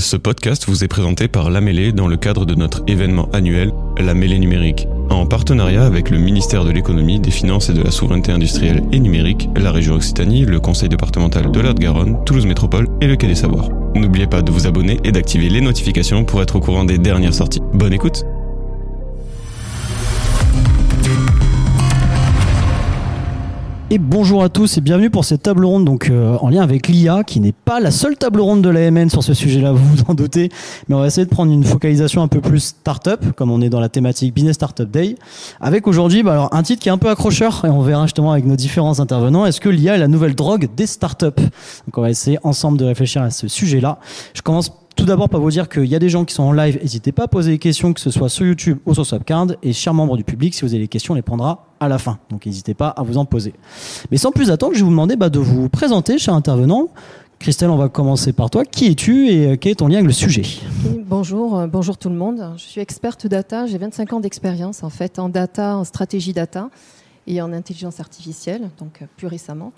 Ce podcast vous est présenté par La Mêlée dans le cadre de notre événement annuel La Mêlée numérique, en partenariat avec le ministère de l'économie, des finances et de la souveraineté industrielle et numérique, la région Occitanie, le conseil départemental de de garonne Toulouse Métropole et le Quai des Savoirs. N'oubliez pas de vous abonner et d'activer les notifications pour être au courant des dernières sorties. Bonne écoute Et bonjour à tous et bienvenue pour cette table ronde donc euh, en lien avec l'IA qui n'est pas la seule table ronde de l'AMN sur ce sujet-là, vous vous en doutez, mais on va essayer de prendre une focalisation un peu plus start-up comme on est dans la thématique Business Startup Day avec aujourd'hui bah, alors un titre qui est un peu accrocheur et on verra justement avec nos différents intervenants est-ce que l'IA est la nouvelle drogue des startups? Donc on va essayer ensemble de réfléchir à ce sujet-là. Je commence tout d'abord, pour vous dire qu'il y a des gens qui sont en live. N'hésitez pas à poser des questions, que ce soit sur YouTube ou sur Subcard. Et chers membres du public, si vous avez des questions, on les prendra à la fin. Donc n'hésitez pas à vous en poser. Mais sans plus attendre, je vais vous demander bah, de vous présenter, cher intervenant. Christelle, on va commencer par toi. Qui es-tu et euh, quel est ton lien avec le sujet? Bonjour, euh, bonjour tout le monde. Je suis experte data. J'ai 25 ans d'expérience en fait en data, en stratégie data et en intelligence artificielle, donc euh, plus récemment.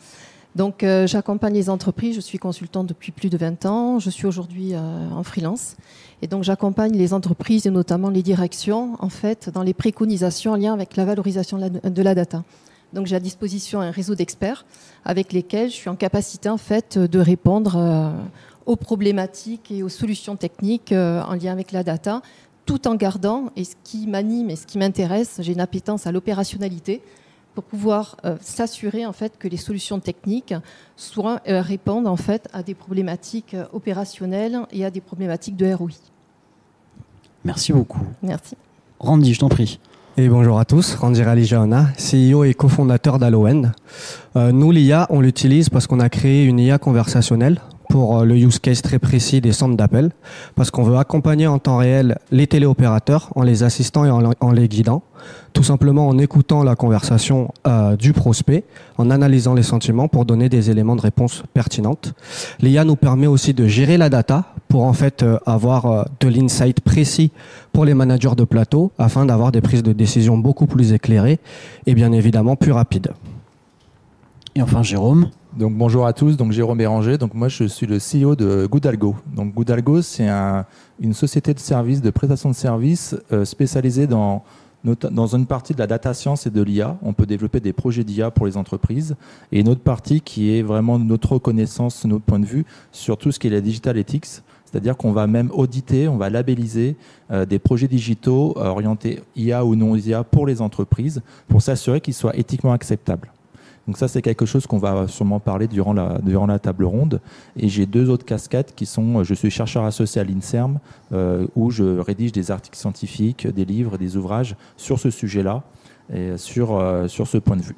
Donc euh, j'accompagne les entreprises, je suis consultante depuis plus de 20 ans, je suis aujourd'hui euh, en freelance. Et donc j'accompagne les entreprises et notamment les directions en fait dans les préconisations en lien avec la valorisation de la, data. Donc j'ai à disposition un réseau d'experts avec lesquels je suis en capacité en fait de répondre euh, aux problématiques et aux solutions techniques en lien avec la data tout en gardant, et ce qui m'anime et ce qui m'intéresse, j'ai une appétence à l'opérationnalité, pour pouvoir euh, s'assurer en fait que les solutions techniques soient, euh, répondent en fait à des problématiques euh, opérationnelles et à des problématiques de ROI. Merci beaucoup. Merci. Randy, je t'en prie. Et bonjour à tous, Randy Ralijaona, CEO et cofondateur d'Aloen. nous, l'IA, on l'utilise parce qu'on a créé une IA conversationnelle pour euh, le use case très précis des centres d'appel, parce qu'on veut accompagner en temps réel les téléopérateurs en les assistant et en, les guidant, tout simplement en écoutant la conversation euh, du prospect, en analysant les sentiments pour donner des éléments de réponse pertinentes. L'IA nous permet aussi de gérer la data pour en fait euh, avoir de l'insight précis pour les managers de plateau afin d'avoir des prises de décision beaucoup plus éclairées et bien évidemment plus rapides. Et enfin Jérôme? Donc bonjour à tous, donc Jérôme Béranger, donc moi je suis le CEO de Goodalgo. Donc Goodalgo c'est une société de services, de prestation de services euh, spécialisée dans, une partie de la data science et de l'IA. On peut développer des projets d'IA pour les entreprises et une autre partie qui est vraiment notre reconnaissance, notre point de vue sur tout ce qui est la digital ethics. C'est-à-dire qu'on va même auditer, on va labelliser euh, des projets digitaux orientés IA ou non IA pour les entreprises pour s'assurer qu'ils soient éthiquement acceptables. Donc ça, c'est quelque chose qu'on va sûrement parler durant la, durant la table ronde. Et j'ai deux autres casquettes qui sont, je suis chercheur associé à l'INSERM, euh, où je rédige des articles scientifiques, des livres, des ouvrages sur ce sujet-là et sur, euh, sur ce point de vue.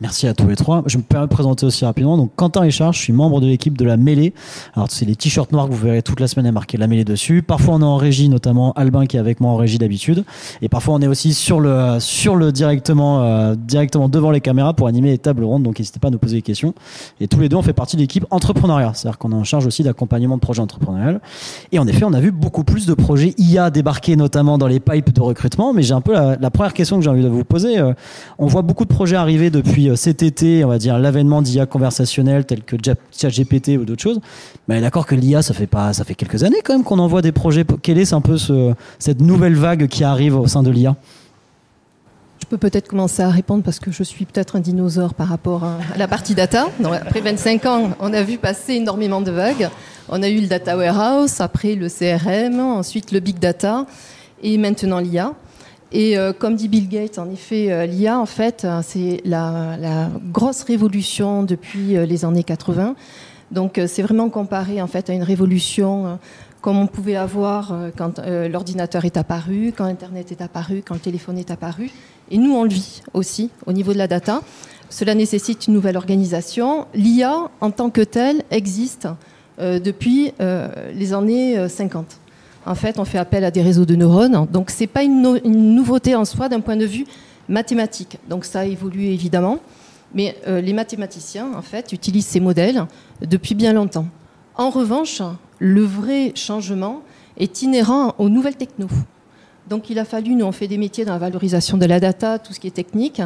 Merci à tous les trois. Je me permets de présenter aussi rapidement. Donc, Quentin Richard, je suis membre de l'équipe de la mêlée. Alors, c'est les t-shirts noirs que vous verrez toute la semaine à marquer la mêlée dessus. Parfois, on est en régie, notamment Albin qui est avec moi en régie d'habitude. Et parfois, on est aussi sur le, sur le directement, euh, directement devant les caméras pour animer les tables rondes. Donc, n'hésitez pas à nous poser des questions. Et tous les deux, on fait partie de l'équipe entrepreneuriat. C'est-à-dire qu'on est en charge aussi d'accompagnement de projets entrepreneuriaux. Et en effet, on a vu beaucoup plus de projets IA débarquer, notamment dans les pipes de recrutement. Mais j'ai un peu la, première question que j'ai envie de vous poser. Euh, on voit beaucoup de projets arriver depuis euh, cet été, on va dire, l'avènement d'IA conversationnel tel que ChatGPT ou d'autres choses. Mais d'accord que l'IA, ça fait pas, ça fait quelques années quand même qu'on envoie des projets. Quelle est un peu ce, cette nouvelle vague qui arrive au sein de l'IA je peux peut-être commencer à répondre parce que je suis peut-être un dinosaure par rapport à la partie data. après 25 ans, on a vu passer énormément de vagues. On a eu le data warehouse, après le CRM, ensuite le big data et maintenant l'IA. Et euh, comme dit Bill Gates, en effet, euh, l'IA, en fait, euh, c'est la, grosse révolution depuis les années 80. Donc, c'est vraiment comparé en fait à une révolution comme on pouvait avoir quand l'ordinateur est apparu, quand Internet est apparu, quand le téléphone est apparu. Et nous, on le vit aussi au niveau de la data. Cela nécessite une nouvelle organisation. L'IA, en tant que telle, existe depuis les années 50 en fait, on fait appel à des réseaux de neurones. Donc, ce n'est pas une, nouveauté en soi d'un point de vue mathématique. Donc, ça a évolué évidemment. Mais euh, les mathématiciens, en fait, utilisent ces modèles depuis bien longtemps. En revanche, le vrai changement est inhérent aux nouvelles techno. Donc il a fallu, nous on fait des métiers dans la valorisation de la data, tout ce qui est technique.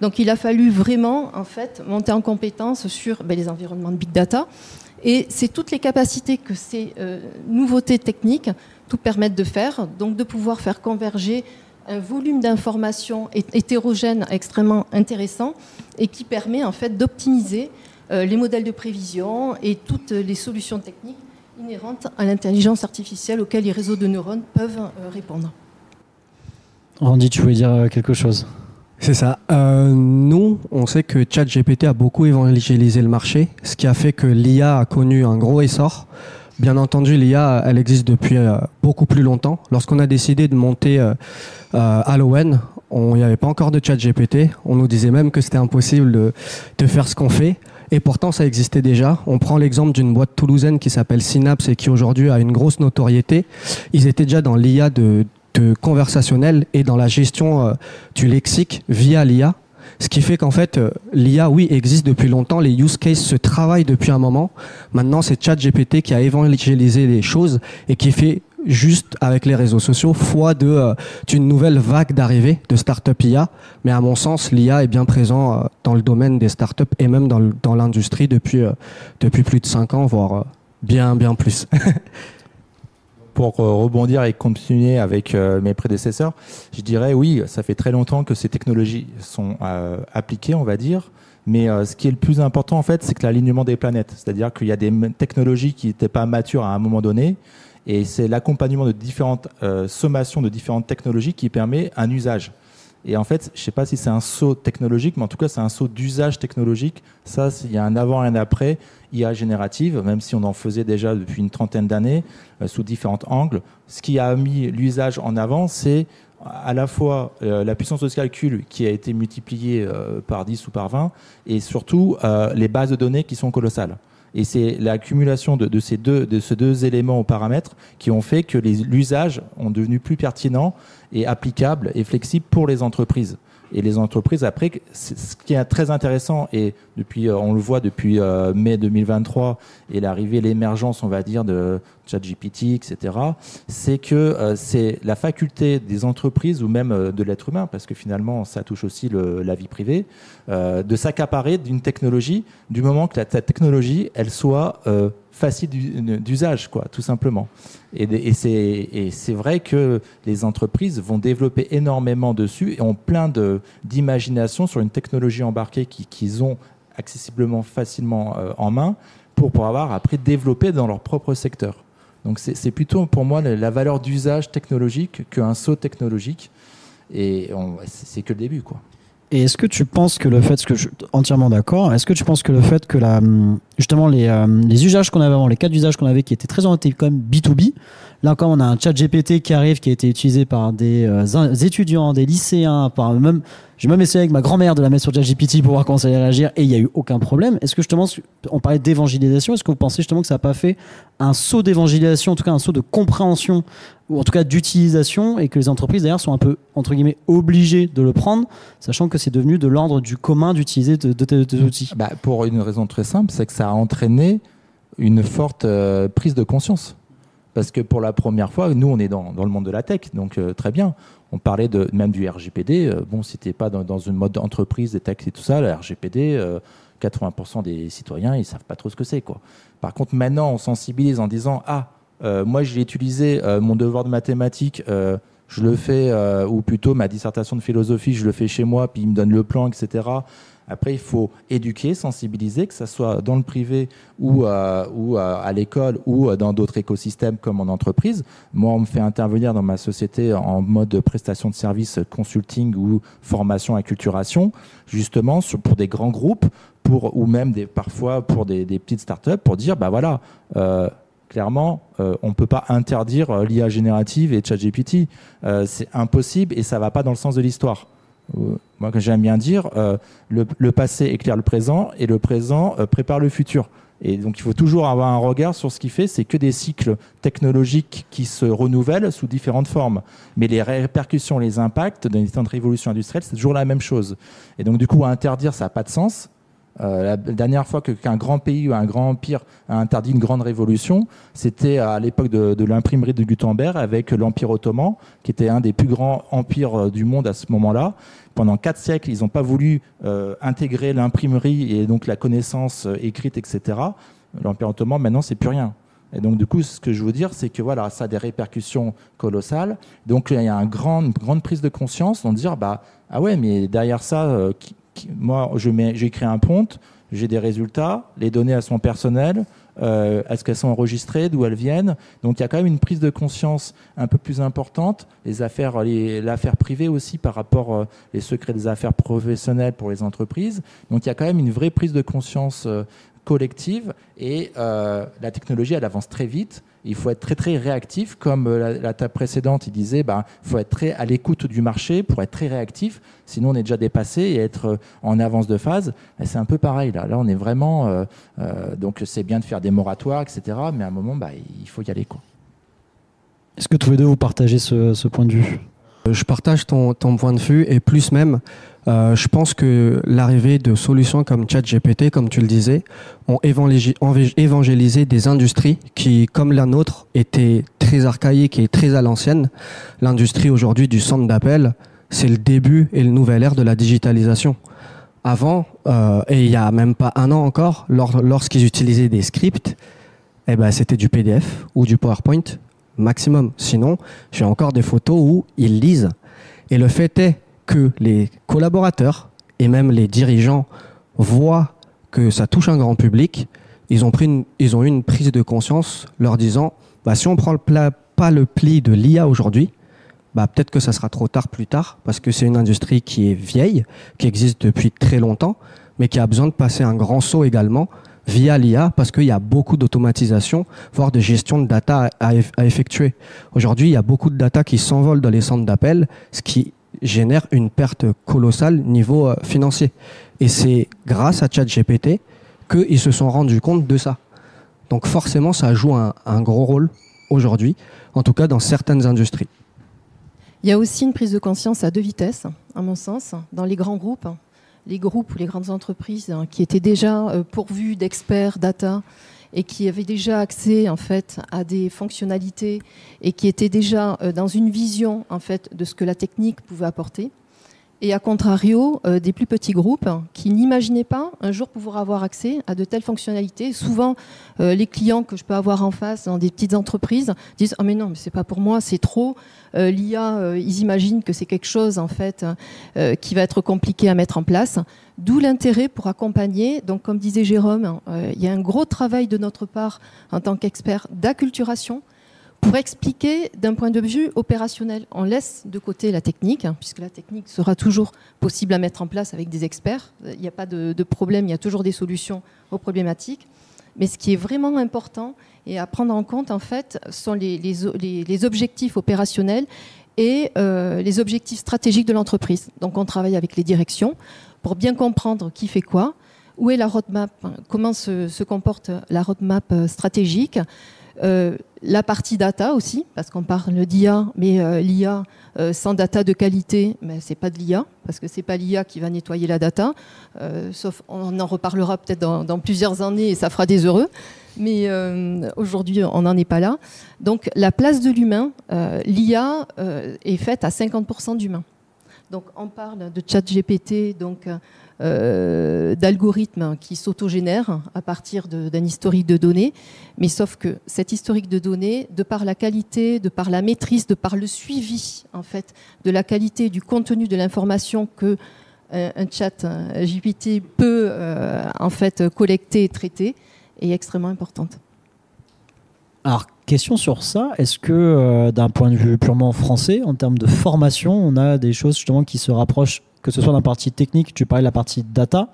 Donc il a fallu vraiment en fait monter en compétence sur ben, les environnements de big data Et c'est toutes les capacités que ces nouveautés techniques tout permettent de faire, donc de pouvoir faire converger un volume d'informations hétérogène extrêmement intéressant et qui permet en fait d'optimiser euh, les modèles de prévision et toutes les solutions techniques inhérentes à l'intelligence artificielle auxquelles les réseaux de neurones peuvent euh, répondre. Randy, tu voulais dire euh, quelque chose? C'est ça. nous, on sait que ChatGPT a beaucoup évangélisé le marché, ce qui a fait que l'IA a connu un gros essor. Bien entendu, l'IA, elle existe depuis beaucoup plus longtemps. Lorsqu'on a décidé de monter Halloween, il n'y avait pas encore de ChatGPT. On nous disait même que c'était impossible de, faire ce qu'on fait. Et pourtant, ça existait déjà. On prend l'exemple d'une boîte toulousaine qui s'appelle Synapse et qui aujourd'hui a une grosse notoriété. Ils étaient déjà dans l'IA de, conversationnel et dans la gestion euh, du lexique via l'IA. Ce qui fait qu'en fait, euh, l'IA, oui, existe depuis longtemps. Les use cases se travaillent depuis un moment. Maintenant, c'est ChatGPT qui a évangélisé les choses et qui fait juste avec les réseaux sociaux, fois de euh, d'une nouvelle vague d'arrivée de start-up IA. Mais à mon sens, l'IA est bien présent euh, dans le domaine des start-up et même dans, l'industrie depuis, euh, depuis plus de 5 ans, voire bien, bien plus. Pour rebondir et continuer avec mes prédécesseurs, je dirais oui, ça fait très longtemps que ces technologies sont appliquées, on va dire. Mais ce qui est le plus important, en fait, c'est que l'alignement des planètes. C'est-à-dire qu'il y a des technologies qui n'étaient pas matures à un moment donné et c'est l'accompagnement de différentes euh, sommations de différentes technologies qui permet un usage. Et en fait, je ne sais pas si c'est un saut technologique, mais en tout cas, c'est un saut d'usage technologique. Ça, il y a un avant et un après IA générative, même si on en faisait déjà depuis une trentaine d'années, euh, sous différents angles. Ce qui a mis l'usage en avant, c'est à la fois euh, la puissance de calcul qui a été multipliée par 10 ou par 20, et surtout les bases de données qui sont colossales. Et c'est l'accumulation de, ces deux, de ces deux éléments aux paramètres qui ont fait que l'usage ont devenu plus pertinent et applicable et flexible pour les entreprises. Et les entreprises, après, ce qui est très intéressant, et depuis, euh, on le voit depuis euh, mai 2023 et l'arrivée, l'émergence, on va dire, de ChatGPT, etc., c'est que euh, c'est la faculté des entreprises ou même de l'être humain, parce que finalement, ça touche aussi la vie privée, de s'accaparer d'une technologie du moment que la, technologie, elle soit facile d'usage, quoi, tout simplement. Et, et c'est vrai que les entreprises vont développer énormément dessus et ont plein d'imagination sur une technologie embarquée qu'ils ont accessiblement facilement euh, en main pour pouvoir avoir après développer dans leur propre secteur. Donc c'est plutôt pour moi la, valeur d'usage technologique qu'un saut technologique. Et c'est que le début, quoi. Et est-ce que tu penses que le fait, que je suis entièrement d'accord, est-ce que tu penses que le fait que la, justement les, euh, les usages qu'on avait avant, les cas d'usage qu'on avait qui étaient très orientés comme B2B, là encore on a un chat GPT qui arrive, qui a été utilisé par des, euh, étudiants, des lycéens, par même j'ai même essayé avec ma grand-mère de la mettre sur ChatGPT pour voir comment ça allait réagir et il n'y a eu aucun problème. Est-ce que justement, on parlait d'évangélisation, est-ce que vous pensez justement que ça n'a pas fait un saut d'évangélisation, en tout cas un saut de compréhension ou en tout cas d'utilisation et que les entreprises d'ailleurs sont un peu entre guillemets obligées de le prendre, sachant que c'est devenu de l'ordre du commun d'utiliser de, de, outils bah, Pour une raison très simple, c'est que ça a entraîné une forte euh, prise de conscience. Parce que pour la première fois, nous, on est dans, dans le monde de la tech, donc euh, très bien on parlait de, même du RGPD. Euh, bon, si t'es pas dans, une mode d'entreprise, des taxes et tout ça, le RGPD, 80% euh, des citoyens, ils savent pas trop ce que c'est, quoi. Par contre, maintenant, on sensibilise en disant, ah, moi, j'ai utilisé mon devoir de mathématiques, je le fais, ou plutôt ma dissertation de philosophie, je le fais chez moi, puis il me donne le plan, etc. Après, il faut éduquer, sensibiliser, que ce soit dans le privé ou, euh, euh, à l'école ou euh, dans d'autres écosystèmes comme en entreprise. Moi, on me fait intervenir dans ma société en mode prestation de services, consulting ou formation, acculturation, justement pour des grands groupes ou même parfois pour des, des petites startups pour dire, bah voilà, clairement, on ne peut pas interdire l'IA générative et ChatGPT. c'est impossible et ça ne va pas dans le sens de l'histoire. Euh, moi j'aime bien dire, euh, le, passé éclaire le présent et le présent euh, prépare le futur. Et donc il faut toujours avoir un regard sur ce qui fait, c'est que des cycles technologiques qui se renouvellent sous différentes formes. Mais les répercussions, les impacts d'une révolution industrielle, c'est toujours la même chose. Et donc du coup, interdire, ça n'a pas de sens. Euh, la dernière fois qu'un grand pays ou un grand empire a interdit une grande révolution, c'était à l'époque de, l'imprimerie de Gutenberg avec l'Empire ottoman, qui était un des plus grands empires euh, du monde à ce moment-là. Pendant quatre siècles, ils n'ont pas voulu euh, intégrer l'imprimerie et donc la connaissance écrite, etc. l'Empire ottoman, maintenant, c'est plus rien. Et donc, du coup, ce que je veux dire, c'est que voilà, ça a des répercussions colossales. Donc, il y a une grande prise de conscience de dire, bah, ah ouais, mais derrière ça, moi, créé un prompt, j'ai des résultats, les données elles sont personnelles, euh, est-ce qu'elles sont enregistrées, d'où elles viennent? Donc il y a quand même une prise de conscience un peu plus importante. Les affaires, l'affaire privée aussi par rapport aux les secrets des affaires professionnelles pour les entreprises. Donc il y a quand même une vraie prise de conscience collective et euh, la technologie elle avance très vite. Il faut être très très réactif, comme euh, la, table précédente, il disait, bah, il faut être très à l'écoute du marché pour être très réactif. Sinon, on est déjà dépassé et être euh, en avance de phase. C'est un peu pareil là. Là, on est vraiment. donc, c'est bien de faire des moratoires, etc. Mais à un moment, bah, il faut y aller quoi. Est-ce que tous les deux vous partagez ce, ce point de vue? Je partage ton, ton, point de vue et plus même. Euh, je pense que l'arrivée de solutions comme ChatGPT, comme tu le disais, ont évangélisé des industries qui, comme la nôtre, étaient très archaïques et très à l'ancienne. L'industrie aujourd'hui du centre d'appel, c'est le début et le nouvel ère de la digitalisation. Avant, euh, et il y a même pas un an encore, lorsqu'ils utilisaient des scripts, eh ben, c'était du PDF ou du PowerPoint maximum. Sinon, j'ai encore des photos où ils lisent. Et le fait est que les collaborateurs et même les dirigeants voient que ça touche un grand public, ils ont, pris ils ont eu une prise de conscience leur disant bah, si on prend le pas le pli de l'IA aujourd'hui, bah, peut-être que ça sera trop tard plus tard parce que c'est une industrie qui est vieille, qui existe depuis très longtemps, mais qui a besoin de passer un grand saut également via l'IA parce qu'il y a beaucoup d'automatisation, voire de gestion de data à, à effectuer. Aujourd'hui, il y a beaucoup de data qui s'envolent dans les centres d'appel, ce qui génère une perte colossale niveau euh, financier. Et c'est grâce à ChatGPT qu'ils se sont rendus compte de ça. Donc forcément, ça joue un, gros rôle aujourd'hui, en tout cas dans certaines industries. Il y a aussi une prise de conscience à deux vitesses, à mon sens, dans les grands groupes. Les groupes ou les grandes entreprises hein, qui étaient déjà euh, pourvus d'experts data et qui avaient déjà accès en fait à des fonctionnalités et qui étaient déjà euh, dans une vision en fait de ce que la technique pouvait apporter. Et à contrario, euh, des plus petits groupes qui n'imaginaient pas un jour pouvoir avoir accès à de telles fonctionnalités. Souvent, euh, les clients que je peux avoir en face dans des petites entreprises disent "Ah mais non, mais c'est pas pour moi, c'est trop. L'IA, ils imaginent que c'est quelque chose en fait qui va être compliqué à mettre en place." D'où l'intérêt pour accompagner. Donc, comme disait Jérôme, euh, il y a un gros travail de notre part en tant qu'expert d'acculturation pour expliquer d'un point de vue opérationnel. On laisse de côté la technique, hein, puisque la technique sera toujours possible à mettre en place avec des experts. Il n'y a pas de, problème, il y a toujours des solutions aux problématiques. Mais ce qui est vraiment important et à prendre en compte, en fait, sont les, objectifs opérationnels et euh, les objectifs stratégiques de l'entreprise. Donc, on travaille avec les directions pour bien comprendre qui fait quoi, où est la roadmap, comment se, comporte la roadmap euh, stratégique, euh, la partie data aussi, parce qu'on parle d'IA, mais euh, l'IA sans data de qualité, mais c'est pas de l'IA, parce que c'est pas l'IA qui va nettoyer la data. sauf, on en reparlera peut-être dans, dans, plusieurs années et ça fera des heureux. Mais aujourd'hui, on n'en est pas là. Donc, la place de l'humain, l'IA est faite à 50% d'humain. Donc on parle de chat GPT, donc euh, d'algorithmes qui s'autogénèrent à partir d'un historique de données, mais sauf que cet historique de données, de par la qualité, de par la maîtrise, de par le suivi en fait de la qualité du contenu de l'information que euh, un chat GPT peut euh, en fait collecter et traiter, est extrêmement importante. Question sur ça, est-ce que euh, d'un point de vue purement français, en termes de formation, on a des choses justement qui se rapprochent, que ce soit d'un partie technique, tu parlais de la partie data,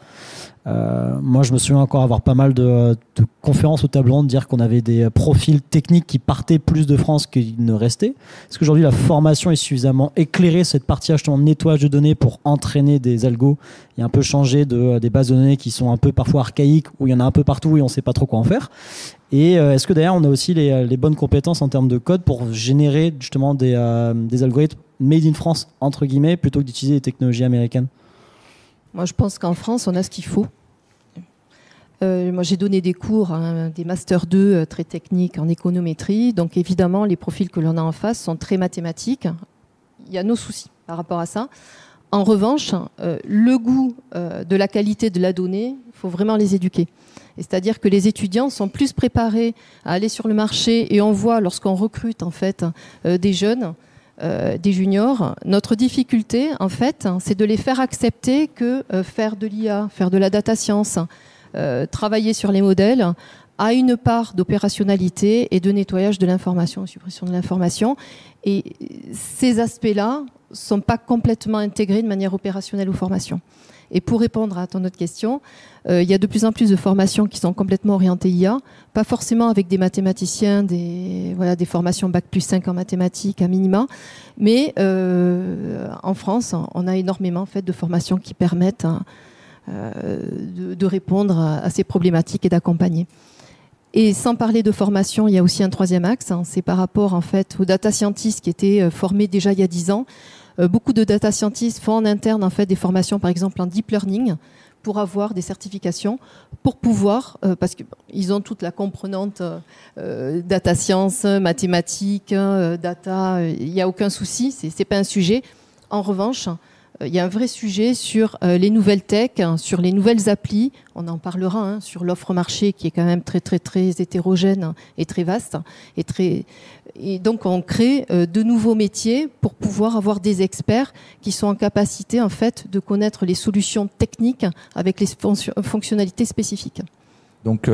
euh, moi, je me souviens encore avoir pas mal de, conférences au tableau de dire qu'on avait des profils techniques qui partaient plus de France qu'ils ne restaient. Est-ce qu'aujourd'hui, la formation est suffisamment éclairée, cette partie justement nettoyage de données pour entraîner des algos et un peu changer de, des bases de données qui sont un peu parfois archaïques, où il y en a un peu partout et on ne sait pas trop quoi en faire? Et euh, est-ce que d'ailleurs on a aussi les, bonnes compétences en termes de code pour générer justement des, euh, des algorithmes made in France, entre guillemets, plutôt que d'utiliser des technologies américaines moi, je pense qu'en France, on a ce qu'il faut. Euh, moi, j'ai donné des cours, hein, des Master 2 euh, très techniques en économétrie. Donc, évidemment, les profils que l'on a en face sont très mathématiques. Il y a nos soucis par rapport à ça. En revanche, le goût de la qualité de la donnée, il faut vraiment les éduquer. C'est-à-dire que les étudiants sont plus préparés à aller sur le marché et on voit lorsqu'on recrute en fait des jeunes, des juniors, notre difficulté en fait, c'est de les faire accepter que faire de l'IA, faire de la data science, travailler sur les modèles a une part d'opérationnalité et de nettoyage de l'information, suppression de l'information. Et ces aspects-là ne sont pas complètement intégrés de manière opérationnelle aux formations. Et pour répondre à ton autre question, euh, il y a de plus en plus de formations qui sont complètement orientées IA, pas forcément avec des mathématiciens, des, voilà, des formations Bac plus 5 en mathématiques à minima, mais euh, en France, on a énormément en fait, de formations qui permettent hein, euh, de, répondre à, ces problématiques et d'accompagner. Et sans parler de formation, il y a aussi un troisième axe, hein, c'est par rapport en fait aux data scientists qui étaient formés déjà il y a dix ans. Euh, beaucoup de data scientists font en interne en fait des formations, par exemple en deep learning, pour avoir des certifications, pour pouvoir, euh, parce qu'ils ont toute la comprenante data science, mathématiques, data, il n'y a aucun souci, c'est pas un sujet. En revanche, euh, il y a un vrai sujet sur euh, les nouvelles tech, hein, sur les nouvelles applis. On en parlera hein, sur l'offre marché qui est quand même très très très hétérogène et très vaste et très et donc on crée euh, de nouveaux métiers pour pouvoir avoir des experts qui sont en capacité en fait de connaître les solutions techniques avec les fonctionnalités spécifiques. Donc,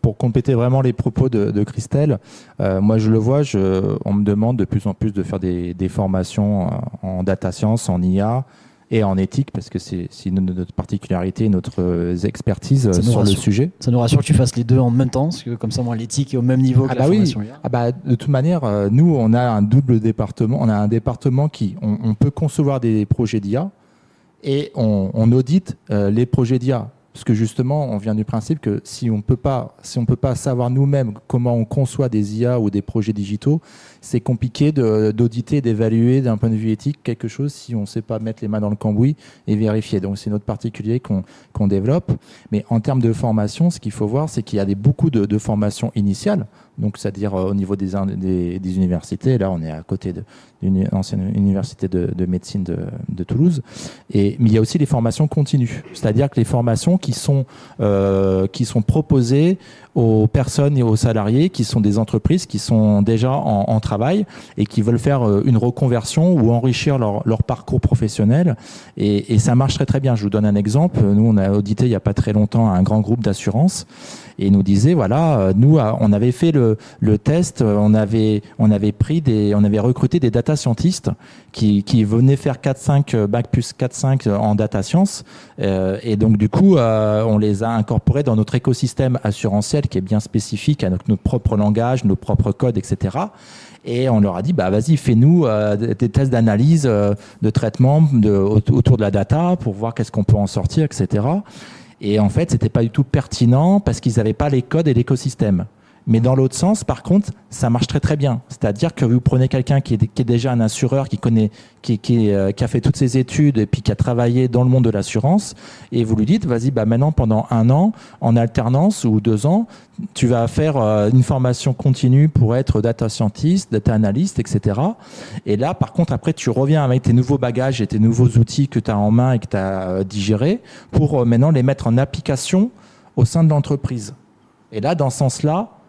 pour compléter vraiment les propos de, Christelle, moi je le vois, je, on me demande de plus en plus de faire des, des formations en data science, en IA, et en éthique, parce que c'est notre particularité, notre euh, expertise euh, sur le sujet. Ça nous rassure que tu fasses les deux en même temps, parce que comme ça, moi, l'éthique est au même niveau ah que bah la oui. Ah bah, de toute manière, euh, nous, on a un double département. On a un département qui, on, peut concevoir des projets d'IA et on, on audite les projets d'IA parce que justement, on vient du principe que si on peut pas, si on peut pas savoir nous-mêmes comment on conçoit des IA ou des projets digitaux, c'est compliqué d'auditer, d'évaluer d'un point de vue éthique quelque chose si on ne sait pas mettre les mains dans le cambouis et vérifier. Donc c'est notre particulier qu'on développe. Mais en termes de formation, ce qu'il faut voir, c'est qu'il y a beaucoup de, formations initiales donc c'est-à-dire euh, au niveau des, universités. Là, on est à côté d'une ancienne université de, médecine de, Toulouse. Mais il y a aussi les formations continues, c'est-à-dire que les formations qui sont, euh, qui sont proposées aux personnes et aux salariés qui sont des entreprises qui sont déjà en, travail et qui veulent faire euh, une reconversion ou enrichir leur, leur parcours professionnel. Et, et, ça marche très très bien. Je vous donne un exemple. Nous, on a audité il n'y a pas très longtemps un grand groupe d'assurance et nous disait voilà, euh, nous euh, on avait fait le, le test, on avait on avait pris des on avait recruté des data scientists qui, qui venaient faire 4-5 bac plus 4-5 en data science et donc du coup on les a incorporés dans notre écosystème assurantiel qui est bien spécifique à notre, notre propre langage, nos propres codes, etc. Et on leur a dit, bah vas-y, fais-nous euh, des tests d'analyse, euh, de traitement de, autour de la data pour voir qu'est-ce qu'on peut en sortir, etc. Et en fait, c'était pas du tout pertinent parce qu'ils n'avaient pas les codes et l'écosystème. Mais dans l'autre sens, par contre, ça marche très très bien. C'est-à-dire que vous prenez quelqu'un qui, qui est, déjà un assureur, qui connaît, qui, euh, qui, a fait toutes ses études et puis qui a travaillé dans le monde de l'assurance, et vous lui dites, vas-y, bah maintenant pendant un an, en alternance ou deux ans, tu vas faire euh, une formation continue pour être data scientist, data analyst, etc. Et là, par contre, après, tu reviens avec tes nouveaux bagages et tes nouveaux outils que tu as en main et que tu as euh, digérés pour maintenant les mettre en application au sein de l'entreprise. Et là, dans ce sens-là,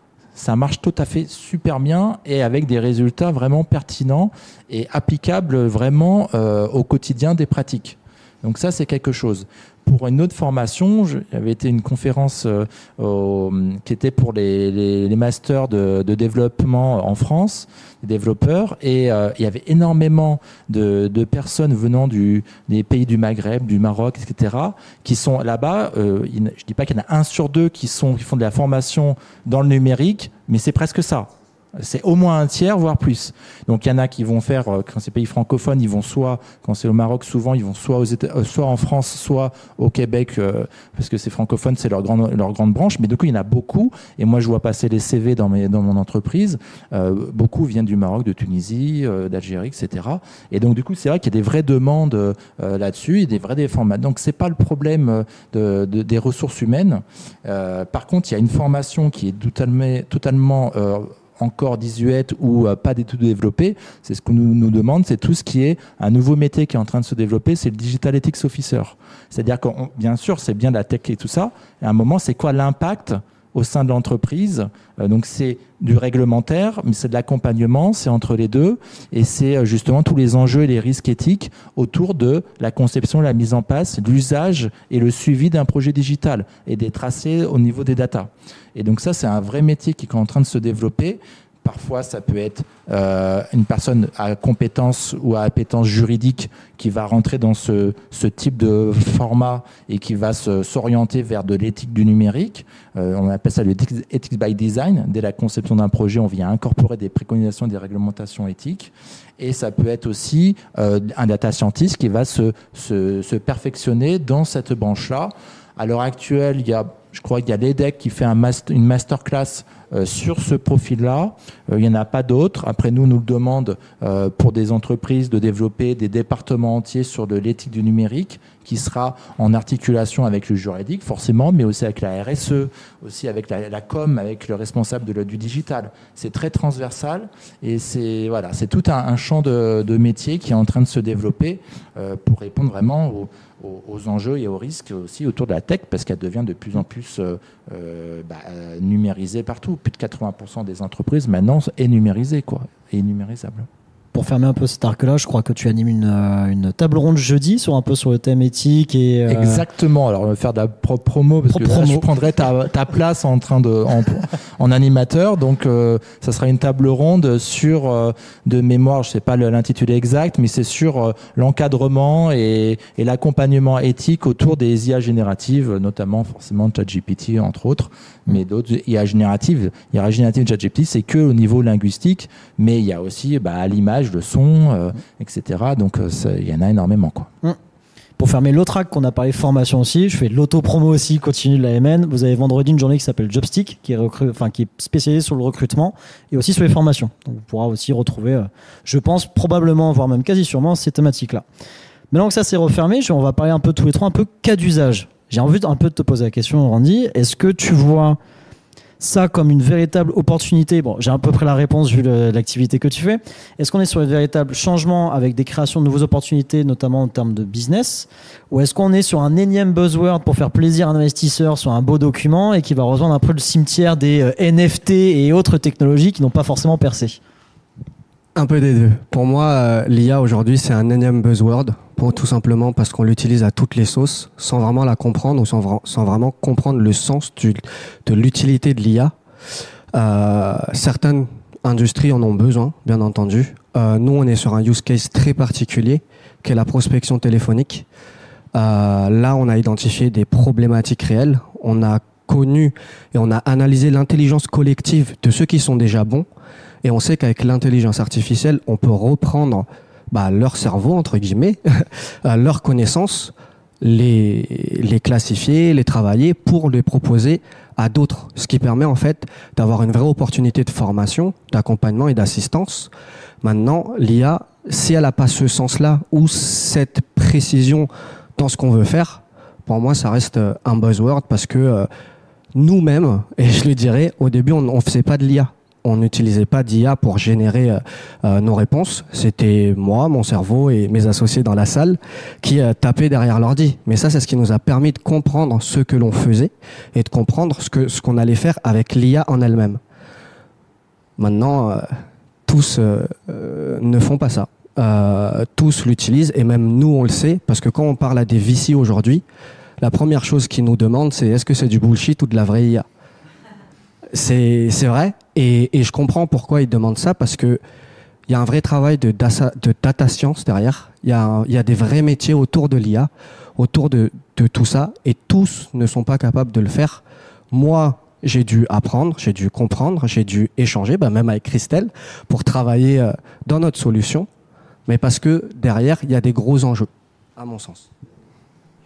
ça marche tout à fait super bien et avec des résultats vraiment pertinents et applicables vraiment euh, au quotidien des pratiques. Donc ça, c'est quelque chose pour une autre formation, j'avais été une conférence euh, qui était pour les, les, les masters de, développement en France, des développeurs, et euh, il y avait énormément de, de, personnes venant du, des pays du Maghreb, du Maroc, etc., qui sont là-bas. Euh, je dis pas qu'il y en a un sur deux qui, sont, qui font de la formation dans le numérique, mais c'est presque ça. C'est au moins un tiers, voire plus. Donc il y en a qui vont faire, euh, quand c'est pays francophones, ils vont soit, quand c'est au Maroc, souvent ils vont soit, aux États, euh, soit en France, soit au Québec, euh, parce que c'est francophone, c'est leur grande, leur grande branche. Mais du coup, il y en a beaucoup. Et moi, je vois passer les CV dans, mes, dans mon entreprise. beaucoup viennent du Maroc, de Tunisie, d'Algérie, etc. Et donc du coup, c'est vrai qu'il y a des vraies demandes là-dessus et des vrais formats. Donc c'est pas le problème de, de, des ressources humaines. par contre, il y a une formation qui est totalement, totalement encore désuète ou pas du tout développée. C'est ce qu'on nous, nous demande, c'est tout ce qui est un nouveau métier qui est en train de se développer, c'est le Digital Ethics Officer. C'est-à-dire que, bien sûr, c'est bien la tech et tout ça, et à un moment, c'est quoi l'impact au sein de l'entreprise. Euh, donc c'est du réglementaire, mais c'est de l'accompagnement, c'est entre les deux, et c'est euh, justement tous les enjeux et les risques éthiques autour de la conception, la mise en place, l'usage et le suivi d'un projet digital et des tracés au niveau des datas. Et donc ça, c'est un vrai métier qui est en train de se développer. Parfois, ça peut être euh, une personne à compétence ou à appétence juridique qui va rentrer dans ce, ce type de format et qui va s'orienter vers de l'éthique du numérique. Euh, on appelle ça le ethics by design. Dès la conception d'un projet, on vient incorporer des préconisations, des réglementations éthiques. Et ça peut être aussi euh, un data scientist qui va se, se, se perfectionner dans cette branche-là. À l'heure actuelle, il y a, je crois qu'il y a l'EDEC qui fait une masterclass euh, sur ce profil-là. Euh, il n'y en a pas d'autres. Après, nous, nous le demande euh, pour des entreprises de développer des départements entiers sur de l'éthique du numérique qui sera en articulation avec le juridique, forcément, mais aussi avec la RSE, aussi avec la, com, avec le responsable du digital. C'est très transversal et c'est voilà, tout un, champ de, de, métier qui est en train de se développer pour répondre vraiment aux, aux, enjeux et aux risques aussi autour de la tech parce qu'elle devient de plus en plus euh, euh, bah, numérisée partout. Plus de 80% des entreprises maintenant est numérisée, quoi, est numérisable pour fermer un peu cet arc-là, je crois que tu animes une, euh, une, table ronde jeudi sur un peu sur le thème éthique et euh, exactement. Alors on va faire de la propre promo parce que je prendrai ta, ta, place en train de en, en animateur. Donc euh, ça sera une table ronde sur de mémoire, je sais pas l'intitulé exact, mais c'est sur l'encadrement et, et l'accompagnement éthique autour des IA génératives, notamment forcément ChatGPT entre autres mais d'autres IA génératives. IA générative ChatGPT, c'est que au niveau linguistique, mais il y a aussi bah, l'image, le son, euh, etc. Donc euh, il y en a énormément. Quoi. Hum. Pour fermer l'autre acte qu'on a parlé formation aussi, je fais de l'auto-promo aussi, continue de la MN. Vous avez vendredi une journée qui s'appelle Jobstick, qui est, enfin, qui est spécialisée sur le recrutement et aussi sur les formations. Donc vous pourra aussi retrouver, euh, je pense, probablement, voire même quasi sûrement, ces thématiques-là. Maintenant que ça s'est refermé, on va parler un peu tous les trois, un peu cas d'usage. J'ai envie un peu de te poser la question, Randy. Est-ce que tu vois ça comme une véritable opportunité. Bon, j'ai à peu près la réponse vu l'activité que tu fais. Est-ce qu'on est sur un véritable changement avec des créations de nouvelles opportunités, notamment en termes de business? Ou est-ce qu'on est sur un énième buzzword pour faire plaisir à un investisseur sur un beau document et qui va rejoindre un peu le cimetière des euh, NFT et autres technologies qui n'ont pas forcément percé? Un peu des deux. Pour moi, euh, l'IA aujourd'hui, c'est un énième buzzword, pour, tout simplement parce qu'on l'utilise à toutes les sauces, sans vraiment la comprendre ou sans, vraiment comprendre le sens de l'utilité de l'IA. Euh, certaines industries en ont besoin, bien entendu. Euh, nous, on est sur un use case très particulier, qui est la prospection téléphonique. Là, on a identifié des problématiques réelles. On a connu et on a analysé l'intelligence collective de ceux qui sont déjà bons et on sait qu'avec l'intelligence artificielle, on peut reprendre bah, leur cerveau, entre guillemets, leurs connaissances, les, classifier, les travailler pour les proposer à d'autres. Ce qui permet en fait d'avoir une vraie opportunité de formation, d'accompagnement et d'assistance. Maintenant, l'IA, si elle n'a pas ce sens-là ou cette précision dans ce qu'on veut faire, pour moi, ça reste un buzzword parce que euh, nous-mêmes, et je le dirais, au début, on ne faisait pas de l'IA on n'utilisait pas d'IA pour générer euh, euh, nos réponses. C'était moi, mon cerveau et mes associés dans la salle qui euh, tapaient derrière l'ordi. Mais ça, c'est ce qui nous a permis de comprendre ce que l'on faisait et de comprendre ce qu'on allait faire avec l'IA en elle-même. Maintenant, tous ne font pas ça. tous l'utilisent et même nous, on le sait parce que quand on parle à des VC aujourd'hui, la première chose qu'ils nous demandent, c'est est-ce que c'est du bullshit ou de la vraie IA c'est vrai. Et, je comprends pourquoi ils demandent ça, parce que il y a un vrai travail de data, science derrière. Il y, a, des vrais métiers autour de l'IA, autour de, de tout ça, et tous ne sont pas capables de le faire. Moi, j'ai dû apprendre, j'ai dû comprendre, j'ai dû échanger, bah même avec Christelle, pour travailler euh, dans notre solution, mais parce que derrière, il y a des gros enjeux, à mon sens.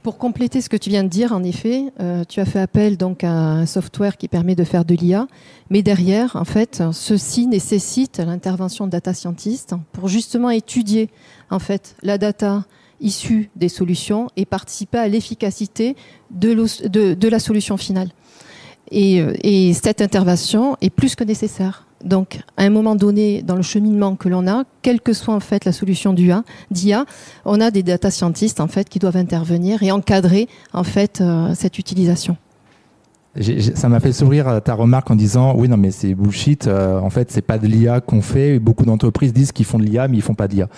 Pour compléter ce que tu viens de dire, en effet, euh, tu as fait appel donc à un software qui permet de faire de l'IA, mais derrière, en fait, ceci nécessite l'intervention de data scientists pour justement étudier en fait la data issue des solutions et participer à l'efficacité de, de, la solution finale. Et, euh, et, cette intervention est plus que nécessaire. Donc, à un moment donné, dans le cheminement que l'on a, quelle que soit en fait la solution d'IA, on a des data scientists en fait qui doivent intervenir et encadrer en fait euh, cette utilisation ça m'a fait sourire euh, ta remarque en disant oui non mais c'est bullshit euh, en fait c'est pas de l'IA qu'on fait. Beaucoup d'entreprises disent qu'ils font de l'IA mais ils font pas d'IA